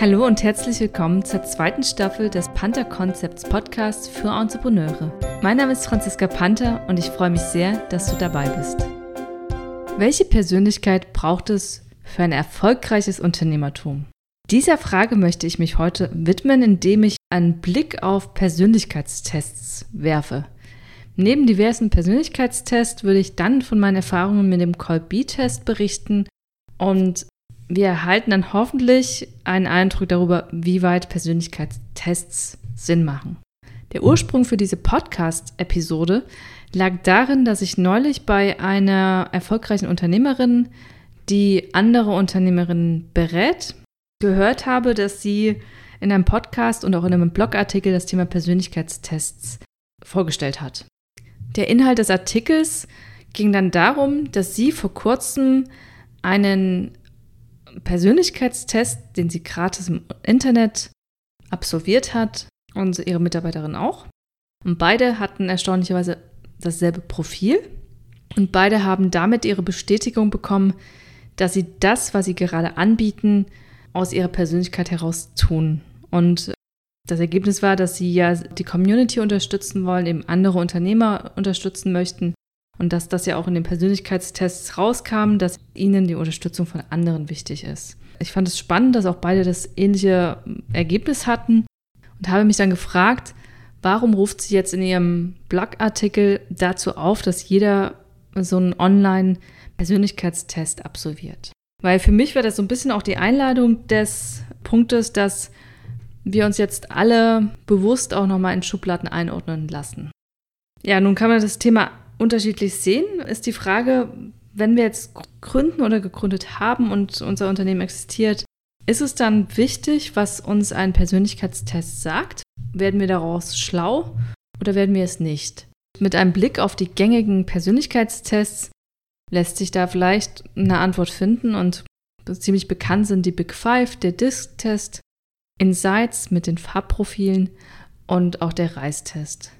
Hallo und herzlich willkommen zur zweiten Staffel des Panther Concepts Podcasts für Entrepreneure. Mein Name ist Franziska Panther und ich freue mich sehr, dass du dabei bist. Welche Persönlichkeit braucht es für ein erfolgreiches Unternehmertum? Dieser Frage möchte ich mich heute widmen, indem ich einen Blick auf Persönlichkeitstests werfe. Neben diversen Persönlichkeitstests würde ich dann von meinen Erfahrungen mit dem Colby-Test berichten und wir erhalten dann hoffentlich einen Eindruck darüber, wie weit Persönlichkeitstests Sinn machen. Der Ursprung für diese Podcast-Episode lag darin, dass ich neulich bei einer erfolgreichen Unternehmerin, die andere Unternehmerinnen berät, gehört habe, dass sie in einem Podcast und auch in einem Blogartikel das Thema Persönlichkeitstests vorgestellt hat. Der Inhalt des Artikels ging dann darum, dass sie vor kurzem einen Persönlichkeitstest, den sie gratis im Internet absolviert hat und ihre Mitarbeiterin auch. Und beide hatten erstaunlicherweise dasselbe Profil und beide haben damit ihre Bestätigung bekommen, dass sie das, was sie gerade anbieten, aus ihrer Persönlichkeit heraus tun. Und das Ergebnis war, dass sie ja die Community unterstützen wollen, eben andere Unternehmer unterstützen möchten und dass das ja auch in den Persönlichkeitstests rauskam, dass ihnen die Unterstützung von anderen wichtig ist. Ich fand es spannend, dass auch beide das ähnliche Ergebnis hatten und habe mich dann gefragt, warum ruft sie jetzt in ihrem Blogartikel dazu auf, dass jeder so einen Online-Persönlichkeitstest absolviert. Weil für mich war das so ein bisschen auch die Einladung des Punktes, dass wir uns jetzt alle bewusst auch nochmal in Schubladen einordnen lassen. Ja, nun kann man das Thema unterschiedlich sehen, ist die Frage, wenn wir jetzt gründen oder gegründet haben und unser Unternehmen existiert, ist es dann wichtig, was uns ein Persönlichkeitstest sagt? Werden wir daraus schlau oder werden wir es nicht? Mit einem Blick auf die gängigen Persönlichkeitstests lässt sich da vielleicht eine Antwort finden und ziemlich bekannt sind die Big Five, der Disk-Test, Insights mit den Farbprofilen und auch der Reistest.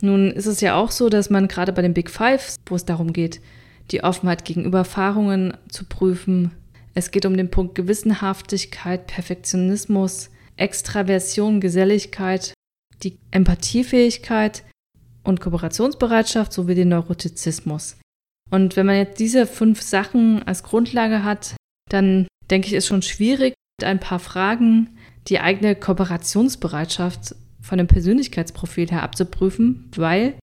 Nun ist es ja auch so, dass man gerade bei den Big Five, wo es darum geht, die Offenheit gegenüber Erfahrungen zu prüfen, es geht um den Punkt Gewissenhaftigkeit, Perfektionismus, Extraversion, Geselligkeit, die Empathiefähigkeit und Kooperationsbereitschaft sowie den Neurotizismus. Und wenn man jetzt diese fünf Sachen als Grundlage hat, dann denke ich, ist schon schwierig, mit ein paar Fragen die eigene Kooperationsbereitschaft von dem Persönlichkeitsprofil her abzuprüfen, weil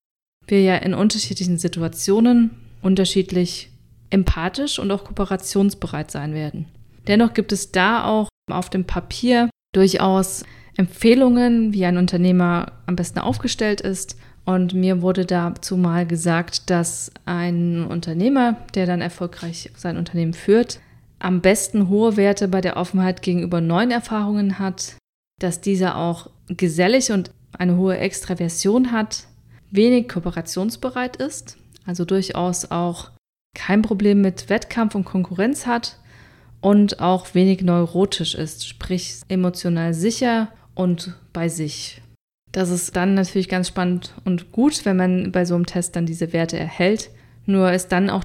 wir ja in unterschiedlichen Situationen unterschiedlich empathisch und auch kooperationsbereit sein werden. Dennoch gibt es da auch auf dem Papier durchaus Empfehlungen, wie ein Unternehmer am besten aufgestellt ist. Und mir wurde dazu mal gesagt, dass ein Unternehmer, der dann erfolgreich sein Unternehmen führt, am besten hohe Werte bei der Offenheit gegenüber neuen Erfahrungen hat, dass dieser auch gesellig und eine hohe Extraversion hat, wenig kooperationsbereit ist, also durchaus auch kein Problem mit Wettkampf und Konkurrenz hat und auch wenig neurotisch ist, sprich emotional sicher und bei sich. Das ist dann natürlich ganz spannend und gut, wenn man bei so einem Test dann diese Werte erhält. Nur ist dann auch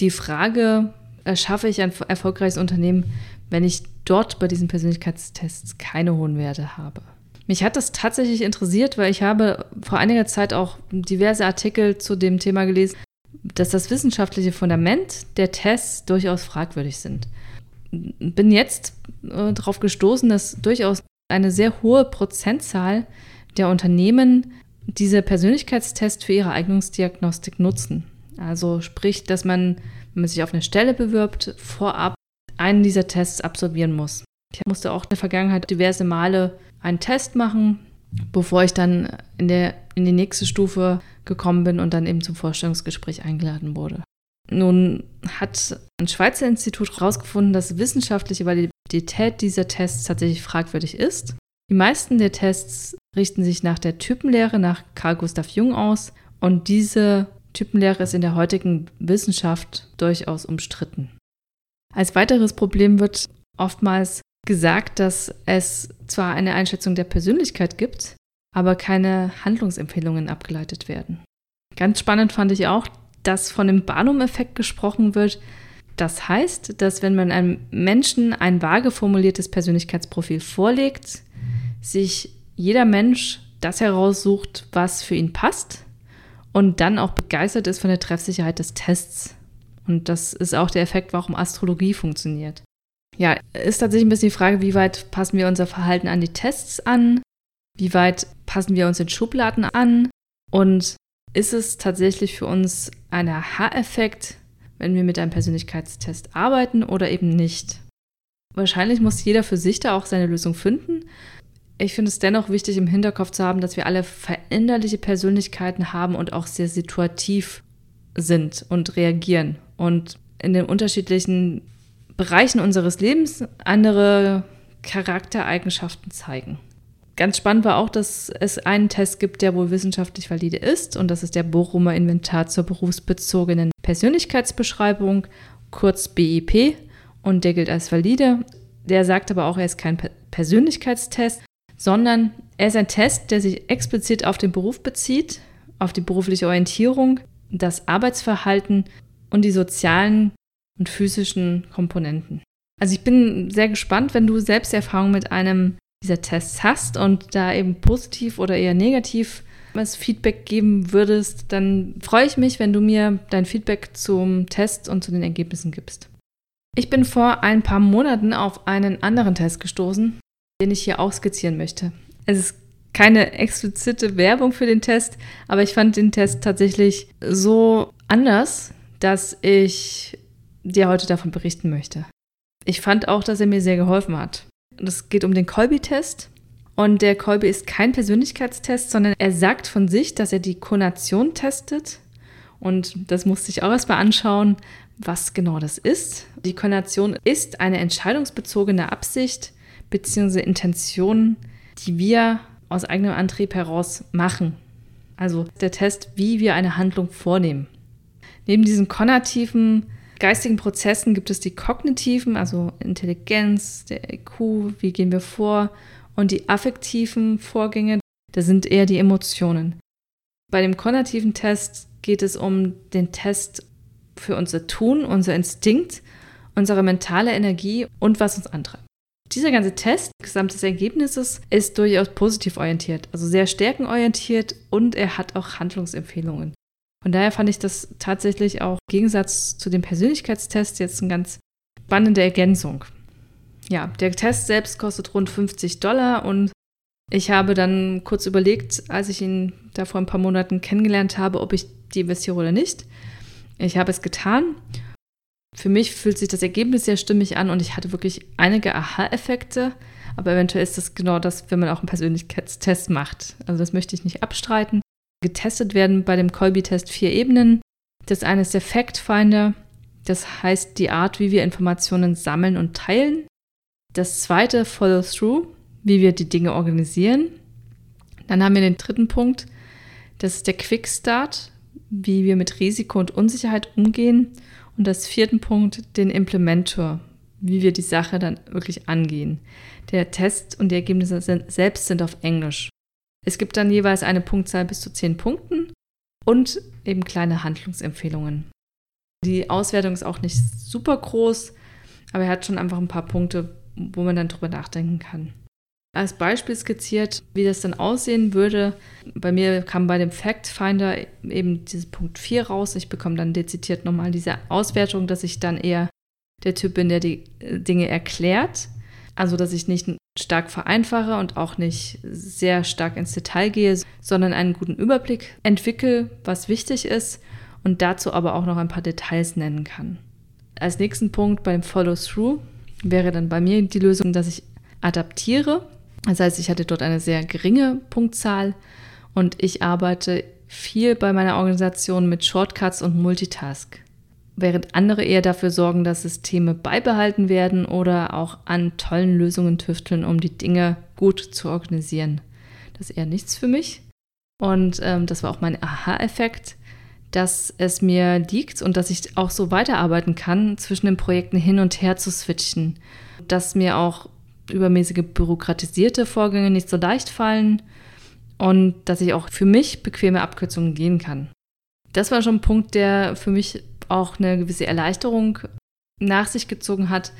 die Frage, erschaffe ich ein erfolgreiches Unternehmen, wenn ich dort bei diesen Persönlichkeitstests keine hohen Werte habe. Mich hat das tatsächlich interessiert, weil ich habe vor einiger Zeit auch diverse Artikel zu dem Thema gelesen, dass das wissenschaftliche Fundament der Tests durchaus fragwürdig sind. Bin jetzt äh, darauf gestoßen, dass durchaus eine sehr hohe Prozentzahl der Unternehmen diese Persönlichkeitstests für ihre Eignungsdiagnostik nutzen. Also sprich, dass man, wenn man sich auf eine Stelle bewirbt, vorab einen dieser Tests absolvieren muss. Ich musste auch in der Vergangenheit diverse Male einen Test machen, bevor ich dann in, der, in die nächste Stufe gekommen bin und dann eben zum Vorstellungsgespräch eingeladen wurde. Nun hat ein Schweizer Institut herausgefunden, dass wissenschaftliche Validität dieser Tests tatsächlich fragwürdig ist. Die meisten der Tests richten sich nach der Typenlehre nach Carl Gustav Jung aus und diese Typenlehre ist in der heutigen Wissenschaft durchaus umstritten. Als weiteres Problem wird oftmals gesagt, dass es zwar eine Einschätzung der Persönlichkeit gibt, aber keine Handlungsempfehlungen abgeleitet werden. Ganz spannend fand ich auch, dass von dem Barnum-Effekt gesprochen wird, Das heißt, dass wenn man einem Menschen ein vage formuliertes Persönlichkeitsprofil vorlegt, sich jeder Mensch das heraussucht, was für ihn passt und dann auch begeistert ist von der Treffsicherheit des Tests. Und das ist auch der Effekt, warum Astrologie funktioniert. Ja, ist tatsächlich ein bisschen die Frage, wie weit passen wir unser Verhalten an die Tests an? Wie weit passen wir uns in Schubladen an? Und ist es tatsächlich für uns ein Aha-Effekt, wenn wir mit einem Persönlichkeitstest arbeiten oder eben nicht? Wahrscheinlich muss jeder für sich da auch seine Lösung finden. Ich finde es dennoch wichtig, im Hinterkopf zu haben, dass wir alle veränderliche Persönlichkeiten haben und auch sehr situativ sind und reagieren und in den unterschiedlichen Bereichen unseres Lebens andere Charaktereigenschaften zeigen. Ganz spannend war auch, dass es einen Test gibt, der wohl wissenschaftlich valide ist, und das ist der Bochumer Inventar zur berufsbezogenen Persönlichkeitsbeschreibung, kurz BIP, und der gilt als valide. Der sagt aber auch, er ist kein Persönlichkeitstest, sondern er ist ein Test, der sich explizit auf den Beruf bezieht, auf die berufliche Orientierung, das Arbeitsverhalten und die sozialen und physischen Komponenten. Also ich bin sehr gespannt, wenn du selbst Erfahrung mit einem dieser Tests hast und da eben positiv oder eher negativ was Feedback geben würdest, dann freue ich mich, wenn du mir dein Feedback zum Test und zu den Ergebnissen gibst. Ich bin vor ein paar Monaten auf einen anderen Test gestoßen, den ich hier auch skizzieren möchte. Es ist keine explizite Werbung für den Test, aber ich fand den Test tatsächlich so anders, dass ich dir heute davon berichten möchte. Ich fand auch, dass er mir sehr geholfen hat. Es geht um den Kolby-Test. Und der Kolby ist kein Persönlichkeitstest, sondern er sagt von sich, dass er die Konation testet. Und das musste ich auch erstmal anschauen, was genau das ist. Die Konation ist eine entscheidungsbezogene Absicht bzw. Intention, die wir aus eigenem Antrieb heraus machen. Also der Test, wie wir eine Handlung vornehmen. Neben diesen konnativen geistigen Prozessen gibt es die kognitiven, also Intelligenz, der IQ, wie gehen wir vor, und die affektiven Vorgänge, das sind eher die Emotionen. Bei dem konnativen Test geht es um den Test für unser Tun, unser Instinkt, unsere mentale Energie und was uns antreibt. Dieser ganze Test, gesamtes Ergebnisses, ist durchaus positiv orientiert, also sehr stärkenorientiert und er hat auch Handlungsempfehlungen. Von daher fand ich das tatsächlich auch im Gegensatz zu dem Persönlichkeitstest jetzt eine ganz spannende Ergänzung. Ja, der Test selbst kostet rund 50 Dollar und ich habe dann kurz überlegt, als ich ihn da vor ein paar Monaten kennengelernt habe, ob ich die investiere oder nicht. Ich habe es getan. Für mich fühlt sich das Ergebnis sehr stimmig an und ich hatte wirklich einige Aha-Effekte. Aber eventuell ist das genau das, wenn man auch einen Persönlichkeitstest macht. Also das möchte ich nicht abstreiten. Getestet werden bei dem Colby-Test vier Ebenen. Das eine ist der Fact Finder, das heißt die Art, wie wir Informationen sammeln und teilen. Das zweite Follow Through, wie wir die Dinge organisieren. Dann haben wir den dritten Punkt, das ist der Quick Start, wie wir mit Risiko und Unsicherheit umgehen. Und das vierten Punkt, den Implementor, wie wir die Sache dann wirklich angehen. Der Test und die Ergebnisse selbst sind auf Englisch. Es gibt dann jeweils eine Punktzahl bis zu zehn Punkten und eben kleine Handlungsempfehlungen. Die Auswertung ist auch nicht super groß, aber er hat schon einfach ein paar Punkte, wo man dann drüber nachdenken kann. Als Beispiel skizziert, wie das dann aussehen würde. Bei mir kam bei dem Fact Finder eben dieses Punkt 4 raus. Ich bekomme dann dezidiert nochmal diese Auswertung, dass ich dann eher der Typ bin, der die äh, Dinge erklärt. Also, dass ich nicht stark vereinfache und auch nicht sehr stark ins Detail gehe, sondern einen guten Überblick entwickle, was wichtig ist und dazu aber auch noch ein paar Details nennen kann. Als nächsten Punkt beim Follow-through wäre dann bei mir die Lösung, dass ich adaptiere. Das heißt, ich hatte dort eine sehr geringe Punktzahl und ich arbeite viel bei meiner Organisation mit Shortcuts und Multitask während andere eher dafür sorgen, dass Systeme beibehalten werden oder auch an tollen Lösungen tüfteln, um die Dinge gut zu organisieren. Das ist eher nichts für mich. Und ähm, das war auch mein Aha-Effekt, dass es mir liegt und dass ich auch so weiterarbeiten kann, zwischen den Projekten hin und her zu switchen. Dass mir auch übermäßige bürokratisierte Vorgänge nicht so leicht fallen und dass ich auch für mich bequeme Abkürzungen gehen kann. Das war schon ein Punkt, der für mich auch eine gewisse Erleichterung nach sich gezogen hat.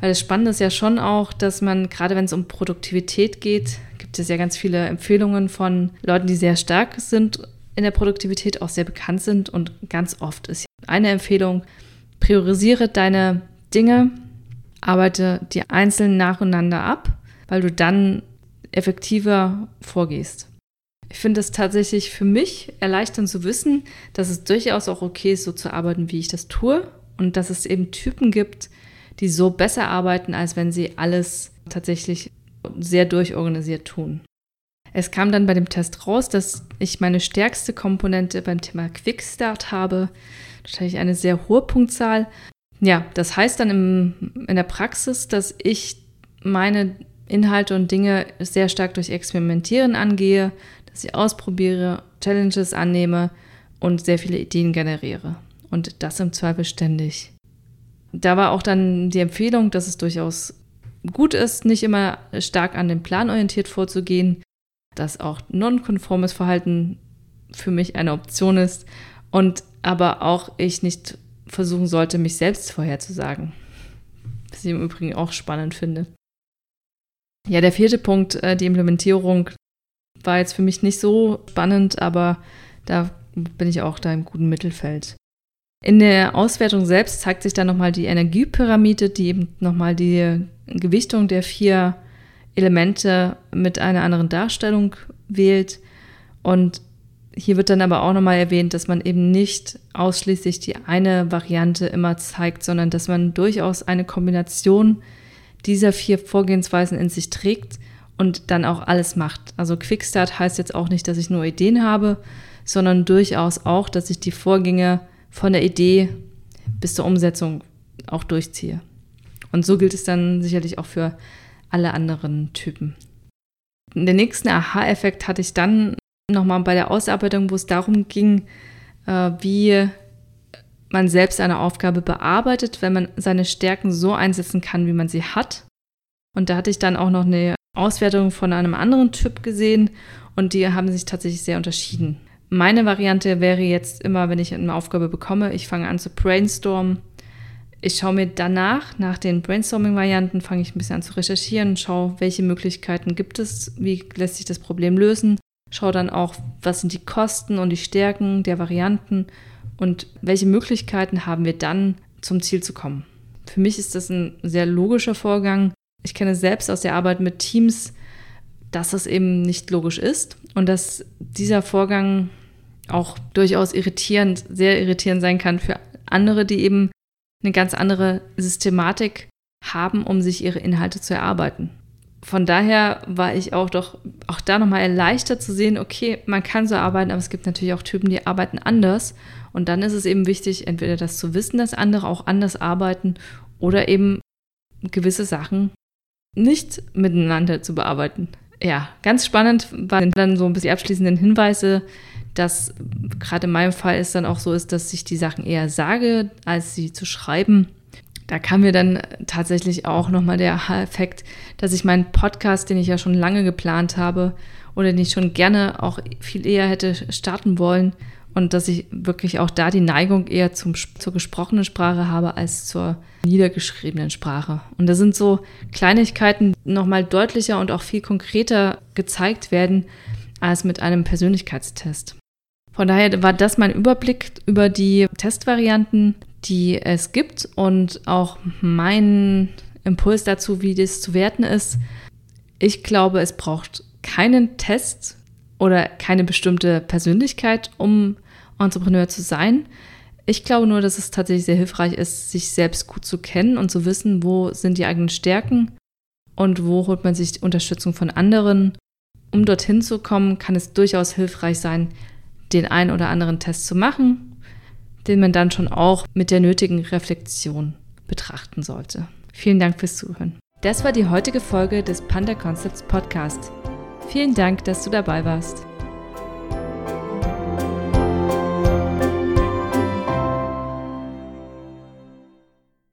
Weil das Spannende ist ja schon auch, dass man, gerade wenn es um Produktivität geht, gibt es ja ganz viele Empfehlungen von Leuten, die sehr stark sind in der Produktivität, auch sehr bekannt sind. Und ganz oft ist eine Empfehlung, priorisiere deine Dinge, arbeite die einzeln nacheinander ab, weil du dann effektiver vorgehst. Ich finde es tatsächlich für mich erleichternd zu wissen, dass es durchaus auch okay ist, so zu arbeiten, wie ich das tue und dass es eben Typen gibt, die so besser arbeiten, als wenn sie alles tatsächlich sehr durchorganisiert tun. Es kam dann bei dem Test raus, dass ich meine stärkste Komponente beim Thema Quickstart habe. Wahrscheinlich eine sehr hohe Punktzahl. Ja, das heißt dann im, in der Praxis, dass ich meine Inhalte und Dinge sehr stark durch Experimentieren angehe, dass ich ausprobiere, Challenges annehme und sehr viele Ideen generiere. Und das im Zweifel ständig. Da war auch dann die Empfehlung, dass es durchaus gut ist, nicht immer stark an den Plan orientiert vorzugehen, dass auch nonkonformes Verhalten für mich eine Option ist und aber auch ich nicht versuchen sollte, mich selbst vorherzusagen. Was ich im Übrigen auch spannend finde. Ja, der vierte Punkt, äh, die Implementierung, war jetzt für mich nicht so spannend, aber da bin ich auch da im guten Mittelfeld. In der Auswertung selbst zeigt sich dann nochmal die Energiepyramide, die eben nochmal die Gewichtung der vier Elemente mit einer anderen Darstellung wählt. Und hier wird dann aber auch nochmal erwähnt, dass man eben nicht ausschließlich die eine Variante immer zeigt, sondern dass man durchaus eine Kombination dieser vier Vorgehensweisen in sich trägt und dann auch alles macht. Also Quickstart heißt jetzt auch nicht, dass ich nur Ideen habe, sondern durchaus auch, dass ich die Vorgänge von der Idee bis zur Umsetzung auch durchziehe. Und so gilt es dann sicherlich auch für alle anderen Typen. Den nächsten Aha-Effekt hatte ich dann nochmal bei der Ausarbeitung, wo es darum ging, äh, wie man selbst eine Aufgabe bearbeitet, wenn man seine Stärken so einsetzen kann, wie man sie hat. Und da hatte ich dann auch noch eine Auswertung von einem anderen Typ gesehen und die haben sich tatsächlich sehr unterschieden. Meine Variante wäre jetzt immer, wenn ich eine Aufgabe bekomme, ich fange an zu brainstormen. Ich schaue mir danach, nach den Brainstorming-Varianten, fange ich ein bisschen an zu recherchieren, schaue, welche Möglichkeiten gibt es, wie lässt sich das Problem lösen, schaue dann auch, was sind die Kosten und die Stärken der Varianten und welche Möglichkeiten haben wir dann, zum Ziel zu kommen. Für mich ist das ein sehr logischer Vorgang. Ich kenne selbst aus der Arbeit mit Teams, dass das eben nicht logisch ist und dass dieser Vorgang auch durchaus irritierend, sehr irritierend sein kann für andere, die eben eine ganz andere Systematik haben, um sich ihre Inhalte zu erarbeiten. Von daher war ich auch doch auch da nochmal erleichtert zu sehen, okay, man kann so arbeiten, aber es gibt natürlich auch Typen, die arbeiten anders. Und dann ist es eben wichtig, entweder das zu wissen, dass andere auch anders arbeiten oder eben gewisse Sachen nicht miteinander zu bearbeiten. Ja, ganz spannend waren dann so ein bisschen abschließenden Hinweise, dass gerade in meinem Fall es dann auch so ist, dass ich die Sachen eher sage, als sie zu schreiben. Da kam mir dann tatsächlich auch nochmal der Effekt, dass ich meinen Podcast, den ich ja schon lange geplant habe oder den ich schon gerne auch viel eher hätte starten wollen und dass ich wirklich auch da die Neigung eher zum, zur gesprochenen Sprache habe als zur niedergeschriebenen Sprache. Und da sind so Kleinigkeiten nochmal deutlicher und auch viel konkreter gezeigt werden als mit einem Persönlichkeitstest. Von daher war das mein Überblick über die Testvarianten, die es gibt und auch mein Impuls dazu, wie das zu werten ist. Ich glaube, es braucht keinen Test oder keine bestimmte Persönlichkeit, um Entrepreneur zu sein. Ich glaube nur, dass es tatsächlich sehr hilfreich ist, sich selbst gut zu kennen und zu wissen, wo sind die eigenen Stärken und wo holt man sich Unterstützung von anderen. Um dorthin zu kommen, kann es durchaus hilfreich sein, den einen oder anderen Test zu machen, den man dann schon auch mit der nötigen Reflexion betrachten sollte. Vielen Dank fürs Zuhören. Das war die heutige Folge des Panda Concepts Podcast. Vielen Dank, dass du dabei warst.